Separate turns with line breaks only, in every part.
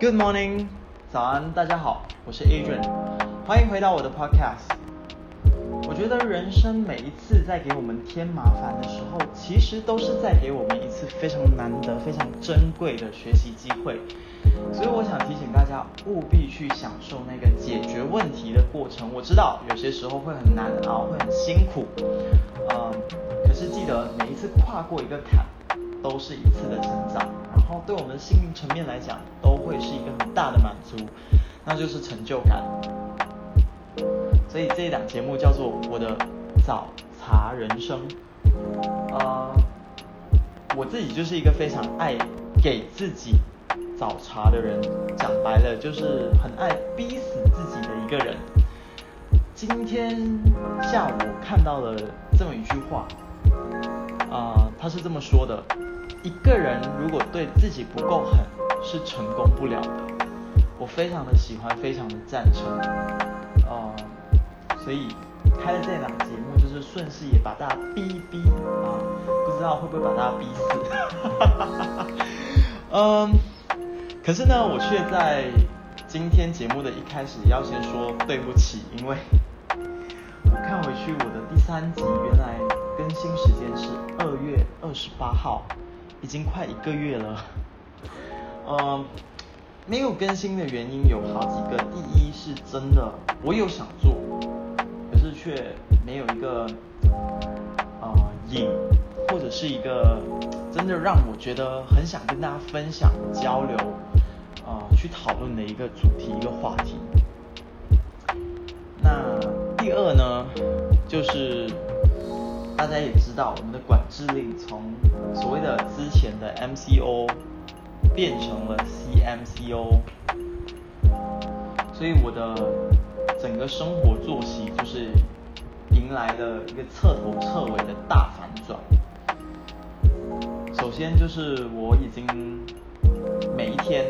Good morning，早安，大家好，我是 Adrian，欢迎回到我的 Podcast。我觉得人生每一次在给我们添麻烦的时候，其实都是在给我们一次非常难得、非常珍贵的学习机会。所以我想提醒大家，务必去享受那个解决问题的过程。我知道有些时候会很难熬，会很辛苦，嗯，可是记得每一次跨过一个坎，都是一次的成长。然后对我们心灵层面来讲，都会是一个很大的满足，那就是成就感。所以这一档节目叫做《我的早茶人生》。呃，我自己就是一个非常爱给自己早茶的人，讲白了就是很爱逼死自己的一个人。今天下午看到了这么一句话，啊，他是这么说的。一个人如果对自己不够狠，是成功不了的。我非常的喜欢，非常的赞成，呃，所以开了这档节目，就是顺势也把大家逼一逼啊，不知道会不会把大家逼死。嗯，可是呢，我却在今天节目的一开始要先说对不起，因为我看回去我的第三集，原来更新时间是二月二十八号。已经快一个月了，嗯，没有更新的原因有好几个。第一是真的我有想做，可是却没有一个呃引，或者是一个真的让我觉得很想跟大家分享、交流、啊去讨论的一个主题、一个话题。那第二呢，就是。大家也知道，我们的管制令从所谓的之前的 MCO 变成了 CMCO，所以我的整个生活作息就是迎来了一个彻头彻尾的大反转。首先就是我已经每一天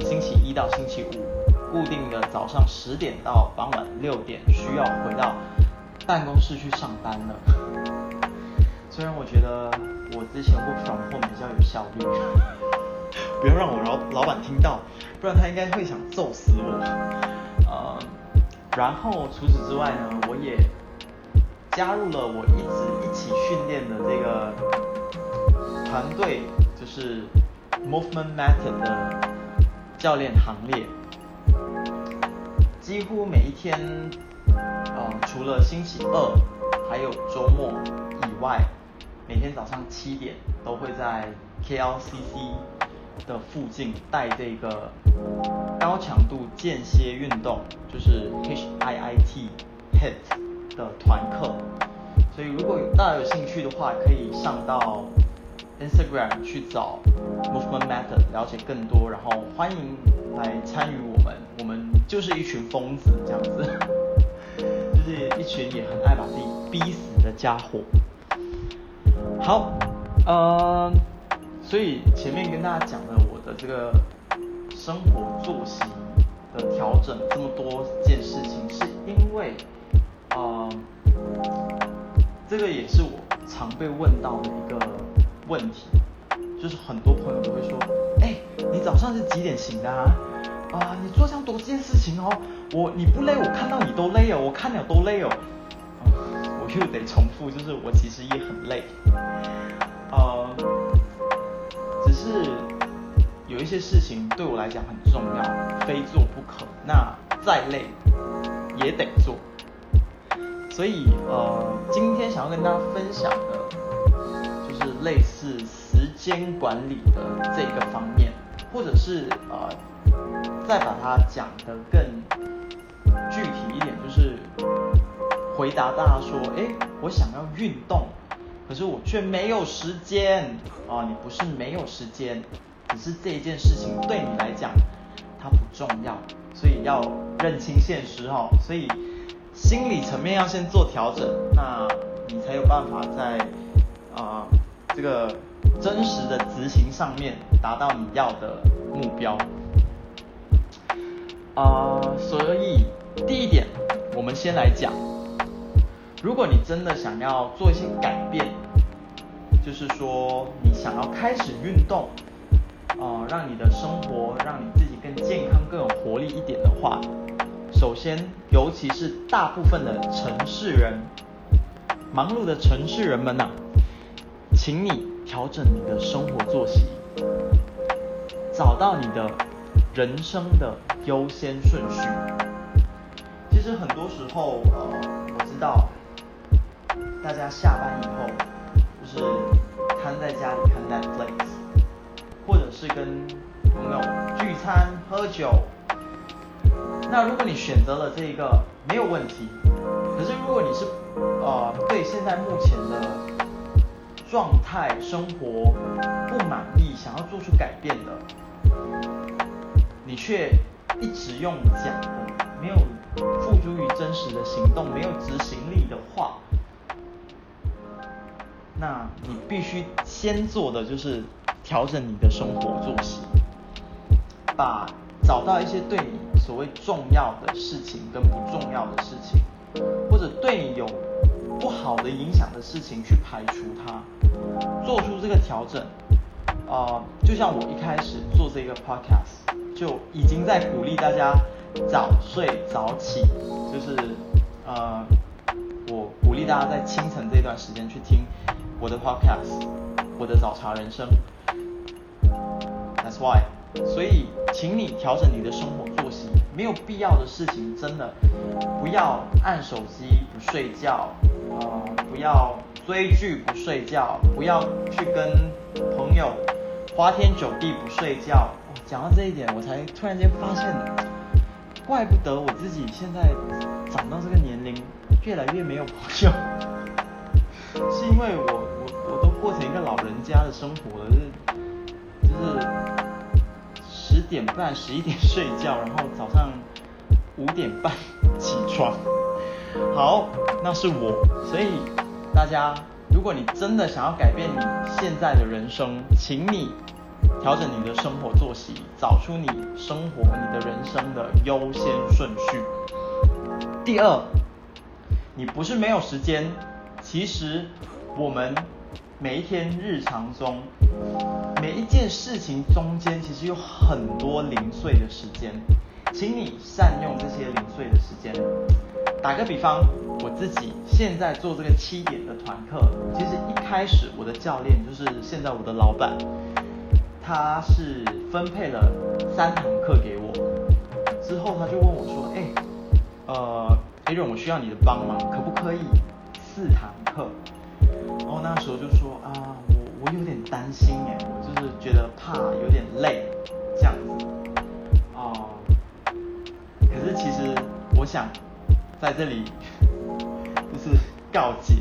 星期一到星期五固定的早上十点到傍晚六点需要回到办公室去上班了。虽然我觉得我之前 work from home 比较有效率，不要让我老老板听到，不然他应该会想揍死我。呃，然后除此之外呢，我也加入了我一直一起训练的这个团队，就是 Movement Method 的教练行列。几乎每一天，呃，除了星期二还有周末以外。每天早上七点都会在 KLCC 的附近带这个高强度间歇运动，就是 HIIT HIT 的团课。所以如果大家有兴趣的话，可以上到 Instagram 去找 Movement Method 了解更多，然后欢迎来参与我们。我们就是一群疯子这样子，就是一群也很爱把自己逼死的家伙。好，呃，所以前面跟大家讲了我的这个生活作息的调整，这么多件事情，是因为，呃，这个也是我常被问到的一个问题，就是很多朋友都会说，哎，你早上是几点醒的啊？啊，你做这样多件事情哦，我你不累，我看到你都累哦，我看了都累哦。又得重复，就是我其实也很累，呃，只是有一些事情对我来讲很重要，非做不可。那再累也得做。所以呃，今天想要跟大家分享的，就是类似时间管理的这个方面，或者是呃，再把它讲得更回答大家说，哎，我想要运动，可是我却没有时间啊！你不是没有时间，只是这一件事情对你来讲它不重要，所以要认清现实哈。所以心理层面要先做调整，那你才有办法在啊这个真实的执行上面达到你要的目标。啊，所以第一点，我们先来讲。如果你真的想要做一些改变，就是说你想要开始运动，呃，让你的生活让你自己更健康、更有活力一点的话，首先，尤其是大部分的城市人，忙碌的城市人们呐，请你调整你的生活作息，找到你的人生的优先顺序。其实很多时候，呃，我知道大家下班以后就是瘫在家里看 Netflix，或者是跟朋友聚餐喝酒。那如果你选择了这一个没有问题，可是如果你是呃对现在目前的状态生活不满意，想要做出改变的，你却一直用讲的，没有付诸于真实的行动，没有执行力的话，那你必须先做的就是调整你的生活作息，把找到一些对你所谓重要的事情跟不重要的事情，或者对你有不好的影响的事情去排除它，做出这个调整。啊，就像我一开始做这个 podcast，就已经在鼓励大家早睡早起，就是呃，我鼓励大家在清晨这段时间去听我的 podcast，我的早茶人生。That's why，所以请你调整你的生活作息，没有必要的事情真的不要按手机不睡觉，呃，不要追剧不睡觉，不要去跟朋友。花天酒地不睡觉，讲到这一点，我才突然间发现，怪不得我自己现在长到这个年龄，越来越没有朋友，是因为我过成一个老人家的生活了，就是就是十点半十一点睡觉，然后早上五点半起床。好，那是我，所以大家。如果你真的想要改变你现在的人生，请你调整你的生活作息，找出你生活、你的人生的优先顺序。第二，你不是没有时间，其实我们每一天日常中每一件事情中间，其实有很多零碎的时间，请你善用这些零碎的时间。打个比方，我自己现在做这个七点的团课，其实一开始我的教练就是现在我的老板，他是分配了三堂课给我，之后他就问我说，哎，呃，Aaron，我需要你的帮忙，可不可以四堂课？那时候就说啊，我我有点担心哎，我就是觉得怕有点累这样子，啊，可是其实我想。在这里 就是告诫，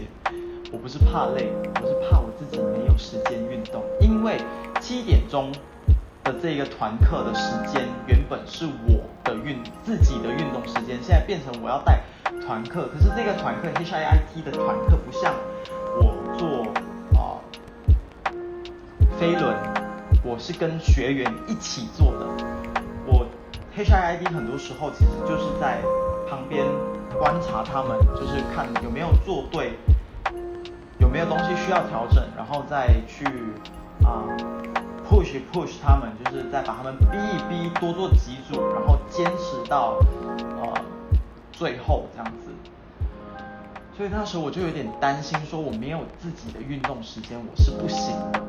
我不是怕累，我是怕我自己没有时间运动。因为七点钟的这个团课的时间原本是我的运自己的运动时间，现在变成我要带团课。可是这个团课 HIIT 的团课不像我飞轮，我是跟学员一起做的。我 HIIT 很多时候其实就是在旁边。观察他们，就是看有没有做对，有没有东西需要调整，然后再去啊 push push 他们，就是再把他们逼一逼，多做几组，然后坚持到呃最后这样子。所以那时候我就有点担心，说我没有自己的运动时间，我是不行的。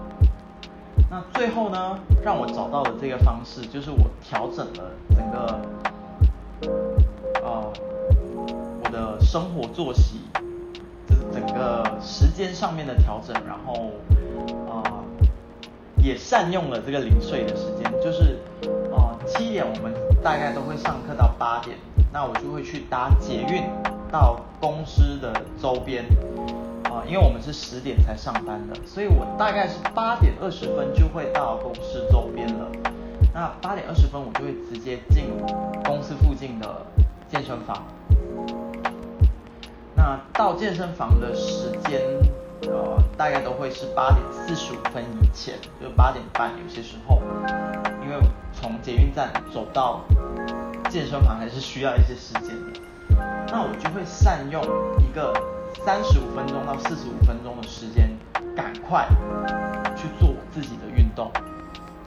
那最后呢，让我找到的这个方式，就是我调整了整个呃。的生活作息，就是整个时间上面的调整，然后啊，也善用了这个零碎的时间，就是啊七点我们大概都会上课到八点，那我就会去搭捷运到公司的周边因为我们是十点才上班的，所以我大概是八点二十分就会到公司周边了。那八点二十分我就会直接进公司附近的健身房。那到健身房的时间，呃，大概都会是八点四十五分以前，就八点半有些时候，因为从捷运站走到健身房还是需要一些时间的。那我就会善用一个三十五分钟到四十五分钟的时间，赶快去做我自己的运动。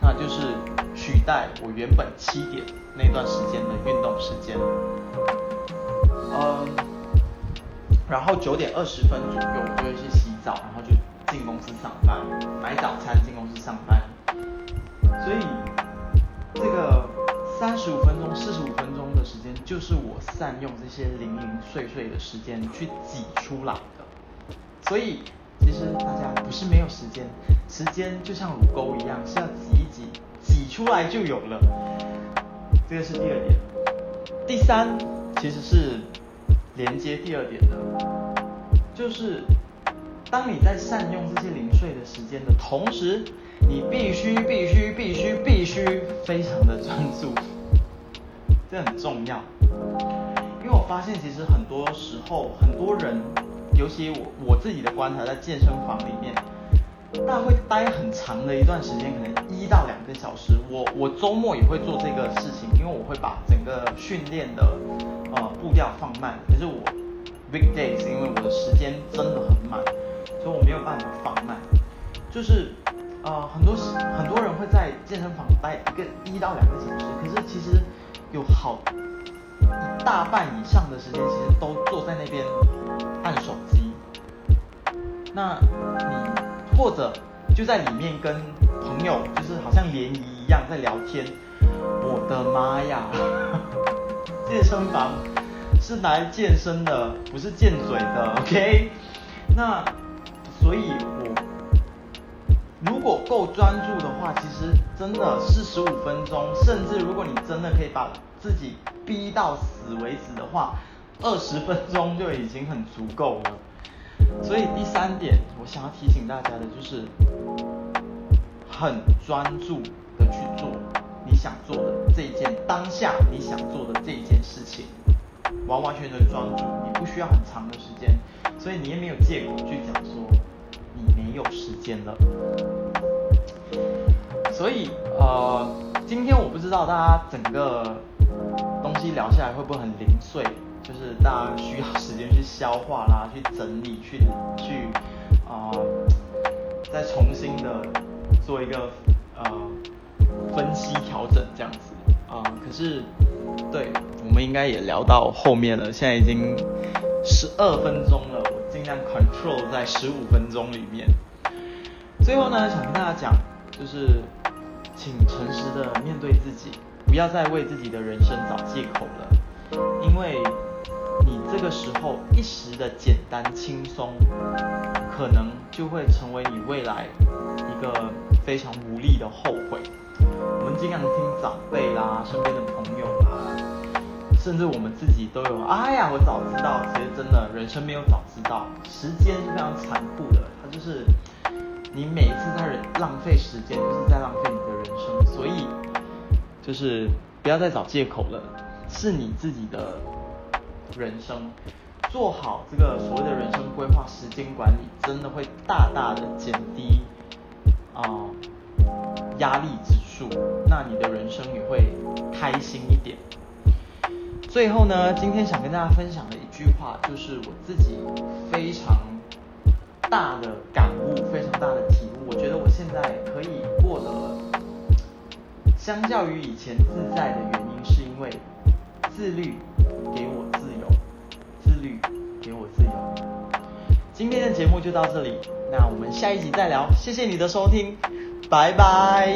那就是取代我原本七点那段时间的运动时间。嗯，然后九点二十分左右，我就会去洗澡，然后就进公司上班，买早餐进公司上班。所以这个三十五分钟、四十五分钟的时间，就是我善用这些零零碎碎的时间去挤出来的。所以其实大家不是没有时间，时间就像乳沟一样，是要挤一挤，挤出来就有了。这个是第二点。第三，其实是连接第二点的，就是当你在善用这些零碎的时间的同时。你必须必须必须必须非常的专注，这很重要。因为我发现其实很多时候很多人，尤其我我自己的观察，在健身房里面，大家会待很长的一段时间，可能一到两个小时。我我周末也会做这个事情，因为我会把整个训练的呃步调放慢。可是我 weekdays 因为我的时间真的很满，所以我没有办法放慢，就是。呃，很多很多人会在健身房待一个一到两个小时，可是其实有好一大半以上的时间，其实都坐在那边按手机。那你或者就在里面跟朋友，就是好像联谊一样在聊天。我的妈呀！健身房是来健身的，不是健嘴的，OK？那所以我。如果够专注的话，其实真的四十五分钟，甚至如果你真的可以把自己逼到死为止的话，二十分钟就已经很足够了。所以第三点，我想要提醒大家的就是，很专注的去做你想做的这一件当下你想做的这一件事情，完完全全的专注，你不需要很长的时间，所以你也没有借口去讲。没有时间了，所以呃，今天我不知道大家整个东西聊下来会不会很零碎，就是大家需要时间去消化啦，去整理，去去啊，再重新的做一个呃分析调整这样子啊。可是对，我们应该也聊到后面了，现在已经十二分钟了。Control 在十五分钟里面。最后呢，想跟大家讲，就是请诚实的面对自己，不要再为自己的人生找借口了。因为你这个时候一时的简单轻松，可能就会成为你未来一个非常无力的后悔。我们尽量听长辈啦，身边的朋友啦。甚至我们自己都有，哎呀，我早知道。其实真的，人生没有早知道，时间是非常残酷的。它就是你每一次在浪费时间，就是在浪费你的人生。所以，就是不要再找借口了，是你自己的人生，做好这个所谓的人生规划、时间管理，真的会大大的减低啊压力指数。那你的人生也会开心一点。最后呢，今天想跟大家分享的一句话，就是我自己非常大的感悟，非常大的体悟。我觉得我现在可以过得，相较于以前自在的原因，是因为自律给我自由，自律给我自由。今天的节目就到这里，那我们下一集再聊。谢谢你的收听，拜拜。